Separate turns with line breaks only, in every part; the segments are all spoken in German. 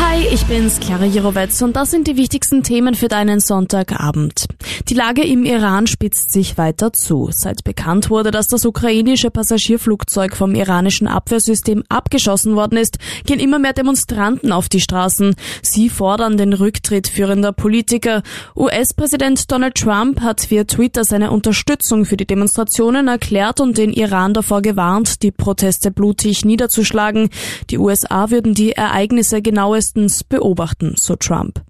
Hi, ich bin's, Clara Jirovetz und das sind die wichtigsten Themen für deinen Sonntagabend. Die Lage im Iran spitzt sich weiter zu. Seit bekannt wurde, dass das ukrainische Passagierflugzeug vom iranischen Abwehrsystem abgeschossen worden ist, gehen immer mehr Demonstranten auf die Straßen. Sie fordern den Rücktritt führender Politiker. US-Präsident Donald Trump hat via Twitter seine Unterstützung für die Demonstrationen erklärt und den Iran davor gewarnt, die Proteste blutig niederzuschlagen. Die USA würden die Ereignisse genaues genauestens beobachten, so Trump.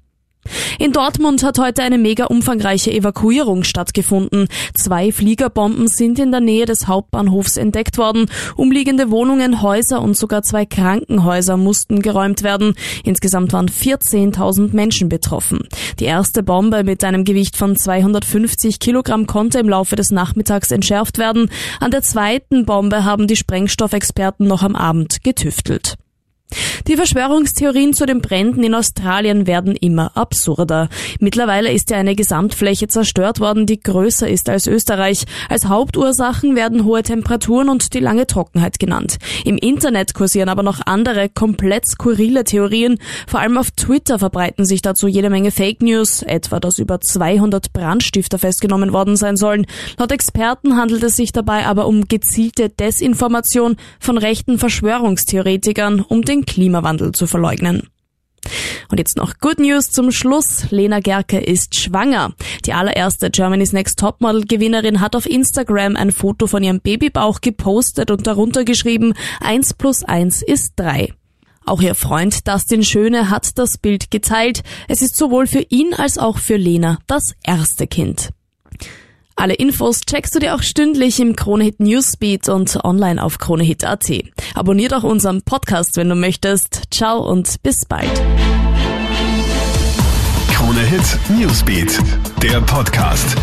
In Dortmund hat heute eine mega umfangreiche Evakuierung stattgefunden. Zwei Fliegerbomben sind in der Nähe des Hauptbahnhofs entdeckt worden. Umliegende Wohnungen, Häuser und sogar zwei Krankenhäuser mussten geräumt werden. Insgesamt waren 14.000 Menschen betroffen. Die erste Bombe mit einem Gewicht von 250 Kilogramm konnte im Laufe des Nachmittags entschärft werden. An der zweiten Bombe haben die Sprengstoffexperten noch am Abend getüftelt. Die Verschwörungstheorien zu den Bränden in Australien werden immer absurder. Mittlerweile ist ja eine Gesamtfläche zerstört worden, die größer ist als Österreich. Als Hauptursachen werden hohe Temperaturen und die lange Trockenheit genannt. Im Internet kursieren aber noch andere, komplett skurrile Theorien. Vor allem auf Twitter verbreiten sich dazu jede Menge Fake News, etwa dass über 200 Brandstifter festgenommen worden sein sollen. Laut Experten handelt es sich dabei aber um gezielte Desinformation von rechten Verschwörungstheoretikern, um den den Klimawandel zu verleugnen. Und jetzt noch Good News zum Schluss. Lena Gerke ist schwanger. Die allererste Germany's Next Topmodel Gewinnerin hat auf Instagram ein Foto von ihrem Babybauch gepostet und darunter geschrieben, 1 plus 1 ist 3. Auch ihr Freund Dustin Schöne hat das Bild geteilt. Es ist sowohl für ihn als auch für Lena das erste Kind. Alle Infos checkst du dir auch stündlich im Kronehit Newsbeat und online auf kronehit.at. Abonnier doch unseren Podcast, wenn du möchtest. Ciao und bis bald.
Kronehit Newsbeat, der Podcast.